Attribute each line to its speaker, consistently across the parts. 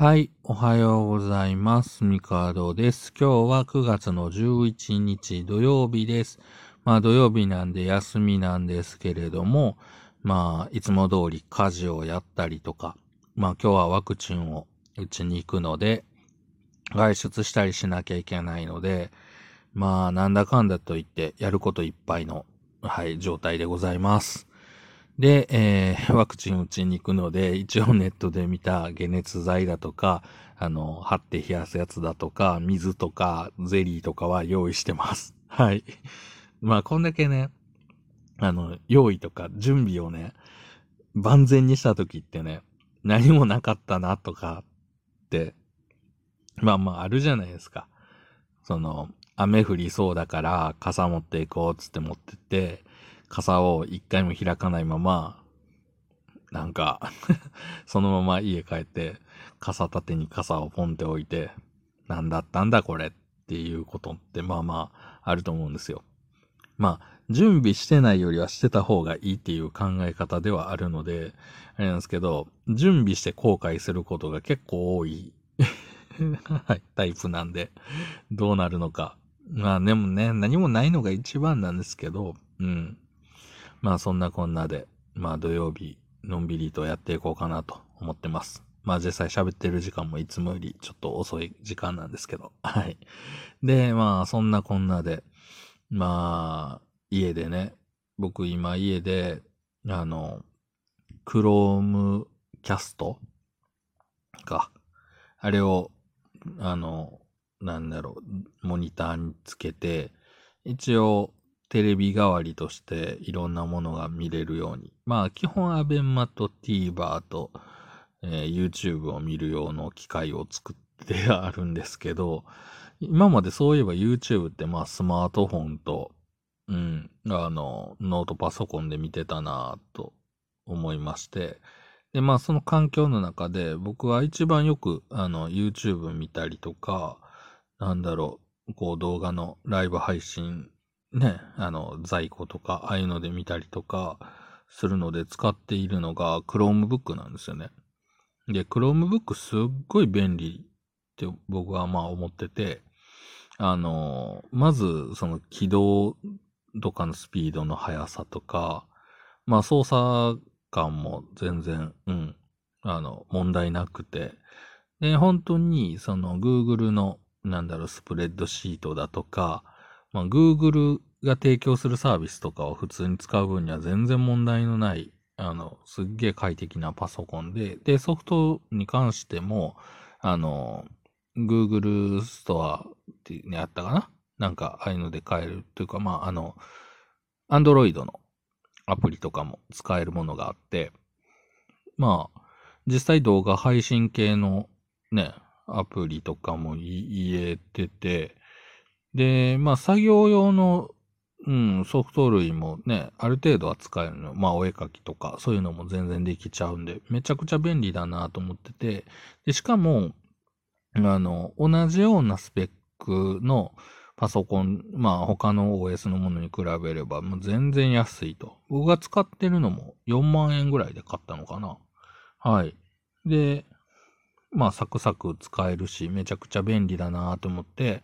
Speaker 1: はい、おはようございます。ミカードです。今日は9月の11日土曜日です。まあ土曜日なんで休みなんですけれども、まあいつも通り家事をやったりとか、まあ今日はワクチンを打ちに行くので、外出したりしなきゃいけないので、まあなんだかんだと言ってやることいっぱいの、はい、状態でございます。で、えー、ワクチン打ちに行くので、一応ネットで見た解熱剤だとか、あの、貼って冷やすやつだとか、水とか、ゼリーとかは用意してます。はい。まあ、こんだけね、あの、用意とか準備をね、万全にした時ってね、何もなかったなとかって、まあまああるじゃないですか。その、雨降りそうだから傘持っていこうっつって持ってって、傘を一回も開かないまま、なんか そのまま家帰って、傘立てに傘をポンって置いて、なんだったんだこれっていうことってまあまああると思うんですよ。まあ、準備してないよりはしてた方がいいっていう考え方ではあるので、あれなんですけど、準備して後悔することが結構多いはい、タイプなんで、どうなるのか。まあでもね、何もないのが一番なんですけど、うん。まあそんなこんなで、まあ土曜日、のんびりとやっていこうかなと思ってます。まあ実際喋ってる時間もいつもよりちょっと遅い時間なんですけど。はい。で、まあそんなこんなで、まあ家でね、僕今家で、あの、クロームキャスト？か。あれを、あの、なんだろう、モニターにつけて、一応、テレビ代わりとしていろんなものが見れるように。まあ基本アベンマと TVer と、えー、YouTube を見る用の機械を作ってあるんですけど、今までそういえば YouTube ってまあスマートフォンと、うん、あの、ノートパソコンで見てたなぁと思いまして、で、まあその環境の中で僕は一番よくあの YouTube 見たりとか、なんだろう、こう動画のライブ配信ね、あの、在庫とか、ああいうので見たりとかするので使っているのが Chromebook なんですよね。で、Chromebook すっごい便利って僕はまあ思ってて、あの、まずその起動とかのスピードの速さとか、まあ操作感も全然、うん、あの、問題なくて、で、本当にその Google の、なんだろう、スプレッドシートだとか、まあ、Google が提供するサービスとかを普通に使う分には全然問題のない、あの、すっげえ快適なパソコンで、で、ソフトに関しても、あの、Google ストアっていうね、あったかな？なんか、ああいうので買えるというか、まあ、あの、Android のアプリとかも使えるものがあって、まあ、実際動画配信系のね、アプリとかも言えてて、で、まあ、作業用の、うん、ソフト類もね、ある程度は使えるの。まあ、お絵かきとか、そういうのも全然できちゃうんで、めちゃくちゃ便利だなと思ってて、で、しかも、あの、同じようなスペックのパソコン、まあ、他の OS のものに比べれば、もう全然安いと。僕が使ってるのも4万円ぐらいで買ったのかな。はい。で、まあ、サクサク使えるし、めちゃくちゃ便利だなと思って、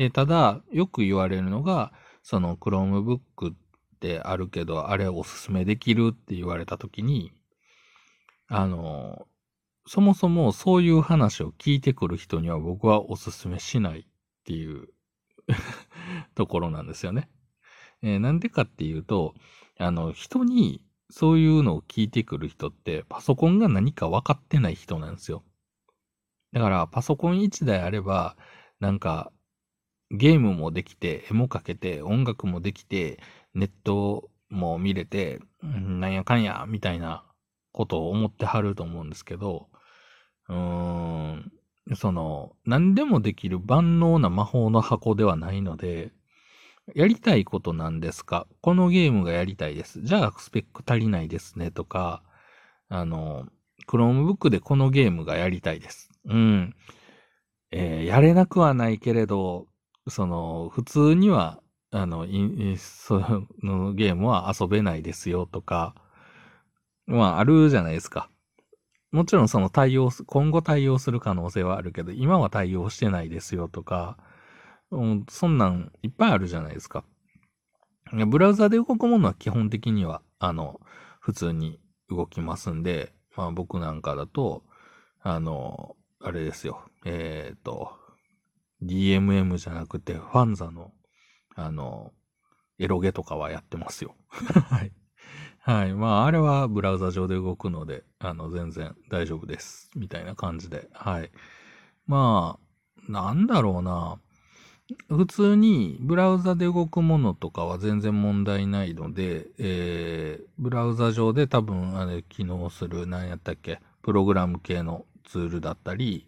Speaker 1: で、ただ、よく言われるのが、その Chromebook ってあるけど、あれおすすめできるって言われたときに、あの、そもそもそういう話を聞いてくる人には僕はおすすめしないっていう ところなんですよね。えー、なんでかっていうと、あの、人にそういうのを聞いてくる人ってパソコンが何か分かってない人なんですよ。だからパソコン1台あれば、なんかゲームもできて、絵も描けて、音楽もできて、ネットも見れて、なんやかんや、みたいなことを思ってはると思うんですけど、うーん、その、何でもできる万能な魔法の箱ではないので、やりたいことなんですか？このゲームがやりたいです。じゃあスペック足りないですねとか、あの、Chromebook でこのゲームがやりたいです。うん。えー、やれなくはないけれど、その、普通には、あの、そのゲームは遊べないですよとか、まあ、あるじゃないですか。もちろんその対応、今後対応する可能性はあるけど、今は対応してないですよとか、うん、そんなんいっぱいあるじゃないですか。ブラウザで動くものは基本的には、あの、普通に動きますんで、まあ僕なんかだと、あの、あれですよ。えっ、ー、と、DMM じゃなくて、ファンザの、あの、エロゲとかはやってますよ。はい。はい。まあ、あれはブラウザ上で動くので、あの、全然大丈夫です。みたいな感じで。はい。まあ、なんだろうな。普通にブラウザで動くものとかは全然問題ないので、えー、ブラウザ上で多分あれ機能する、何やったっけ、プログラム系のツールだったり、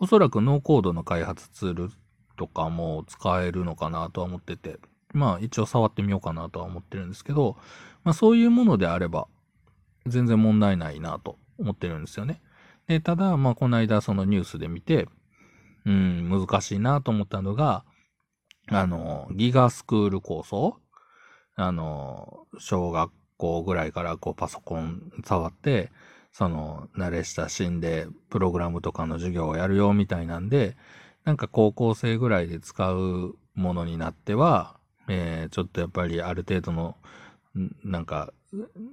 Speaker 1: おそらくノーコードの開発ツールとかも使えるのかなとは思ってて、まあ一応触ってみようかなとは思ってるんですけど、まあそういうものであれば全然問題ないなと思ってるんですよね。で、ただ、まあこの間そのニュースで見て、うん、難しいなと思ったのが、あの、ギガスクール構想？あの、小学校ぐらいからこうパソコン触って、その、慣れ親しんで、プログラムとかの授業をやるよみたいなんで、なんか高校生ぐらいで使うものになっては、えー、ちょっとやっぱりある程度の、なんか、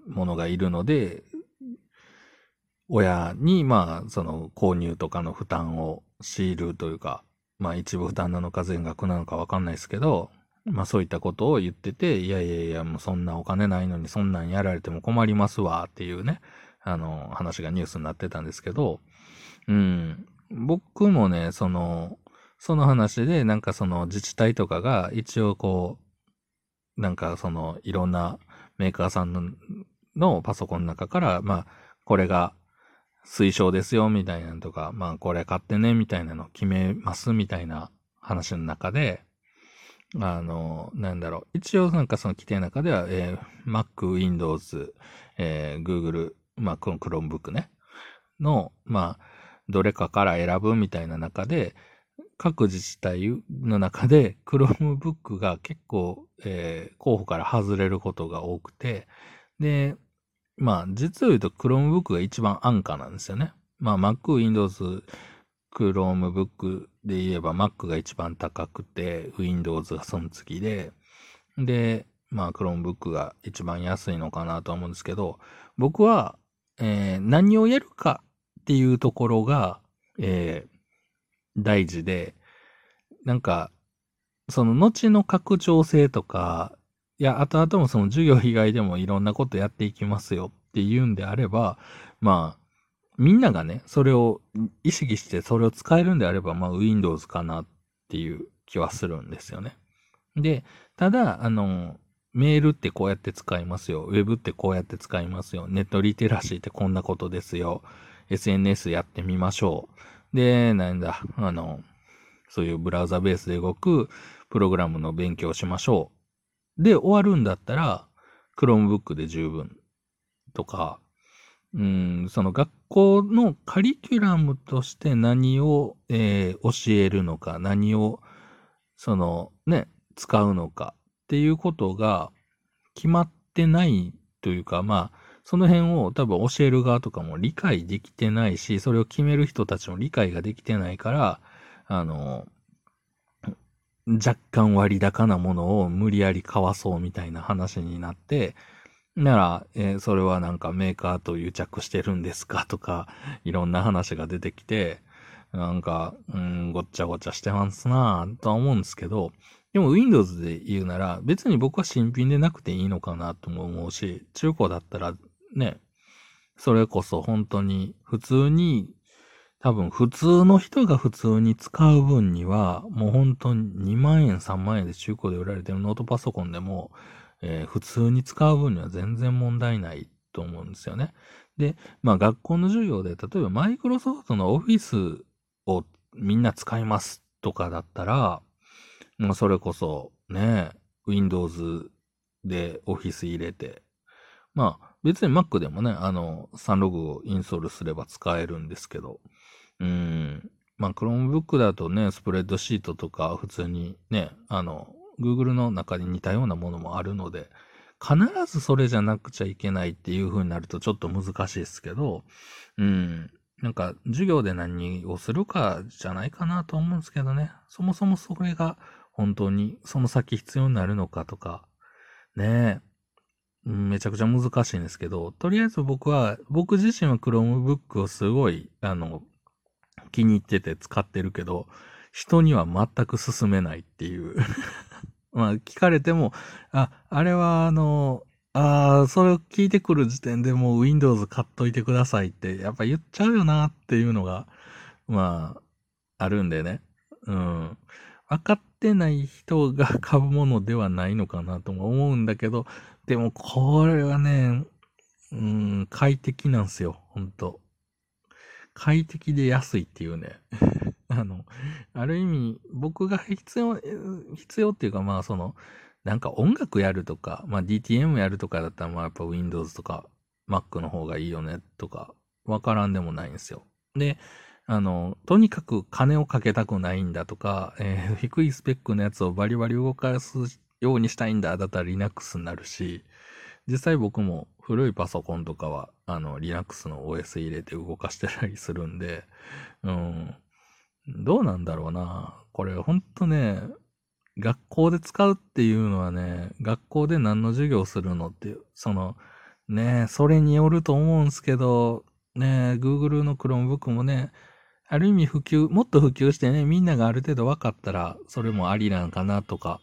Speaker 1: ものがいるので、親に、まあ、その、購入とかの負担を強いるというか、まあ、一部負担なのか全額なのかわかんないですけど、まあ、そういったことを言ってて、いやいやいや、もうそんなお金ないのにそんなんやられても困りますわ、っていうね、あの、話がニュースになってたんですけど、うん、僕もね、その、その話で、なんかその自治体とかが一応こう、なんかそのいろんなメーカーさんののパソコンの中から、まあ、これが推奨ですよ、みたいなのとか、まあ、これ買ってね、みたいなの決めます、みたいな話の中で、あの、なんだろう。一応なんかその規定の中では、えー、Mac、Windows、えー、Google、まあ、この Chromebook ね、の、まあ、どれかから選ぶみたいな中で、各自治体の中で Chromebook が結構、えー、候補から外れることが多くて、で、まあ、実を言うと Chromebook が一番安価なんですよね。まあ、Mac、Windows、Chromebook で言えば Mac が一番高くて、Windows がその次で、で、まあ、Chromebook が一番安いのかなと思うんですけど、僕は、えー、何をやるかっていうところが、えー、大事で、なんか、その後の拡張性とか、いや、後々もその授業以外でもいろんなことやっていきますよっていうんであれば、まあ、みんながね、それを意識してそれを使えるんであれば、まあ Windows かなっていう気はするんですよね。で、ただ、あの、メールってこうやって使いますよ。ウェブってこうやって使いますよ。ネットリテラシーってこんなことですよ。SNS やってみましょう。で、なんだ、あの、そういうブラウザベースで動くプログラムの勉強しましょう。で、終わるんだったら、Chromebook で十分とか、うん、その学校のカリキュラムとして何を、えー、教えるのか、何を、そのね、使うのかっていうことが決まってないというか、まあ、その辺を多分教える側とかも理解できてないし、それを決める人たちも理解ができてないから、あの、若干割高なものを無理やり買わそうみたいな話になって、なら、えー、それはなんかメーカーと癒着してるんですかとか、いろんな話が出てきて、なんか、うん、ごっちゃごちゃしてますなぁ、とは思うんですけど、でも Windows で言うなら、別に僕は新品でなくていいのかなとも思うし、中古だったらね、それこそ本当に普通に、多分普通の人が普通に使う分には、もう本当に2万円3万円で中古で売られてるノートパソコンでも、えー、普通に使う分には全然問題ないと思うんですよね。で、まあ学校の授業で、例えばマイクロソフトのオフィスをみんな使いますとかだったら、まあそれこそね、Windows でオフィス入れて、まあ別に Mac でもね、あの、サンログをインストールすれば使えるんですけど、うん、まあ Chromebook だとね、スプレッドシートとか普通にね、あの、Google の中に似たようなものもあるので、必ずそれじゃなくちゃいけないっていう風になるとちょっと難しいですけど、うん。なんか、授業で何をするかじゃないかなと思うんですけどね。そもそもそれが本当にその先必要になるのかとか、ねえ、めちゃくちゃ難しいんですけど、とりあえず僕は、僕自身は Chromebook をすごい、あの、気に入ってて使ってるけど、人には全く勧めないっていう まあ、聞かれても、あ、あれはあの、ああ、それを聞いてくる時点でもう Windows 買っといてくださいって、やっぱ言っちゃうよなっていうのが、まあ、あるんでね。うん。分かってない人が買うものではないのかなとも思うんだけど、でもこれはね、うん、快適なんですよ、ほんと。快適で安いっていうね。あの、ある意味、僕が必要、必要っていうか、まあその、なんか音楽やるとか、まあ DTM やるとかだったら、まあやっぱ Windows とか Mac の方がいいよねとか、わからんでもないんですよ。で、あの、とにかく金をかけたくないんだとか、えー、低いスペックのやつをバリバリ動かすようにしたいんだ、だったら Linux になるし、実際僕も古いパソコンとかは、あの、Linux の OS 入れて動かしてたりするんで、うん。どうなんだろうな。これほんとね、学校で使うっていうのはね、学校で何の授業するのっていう、その、ね、それによると思うんすけど、ね、Google の Chromebook もね、ある意味普及、もっと普及してね、みんながある程度分かったら、それもありなんかなとか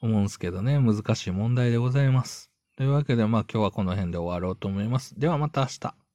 Speaker 1: 思うんすけどね、難しい問題でございます。というわけで、まあ今日はこの辺で終わろうと思います。ではまた明日。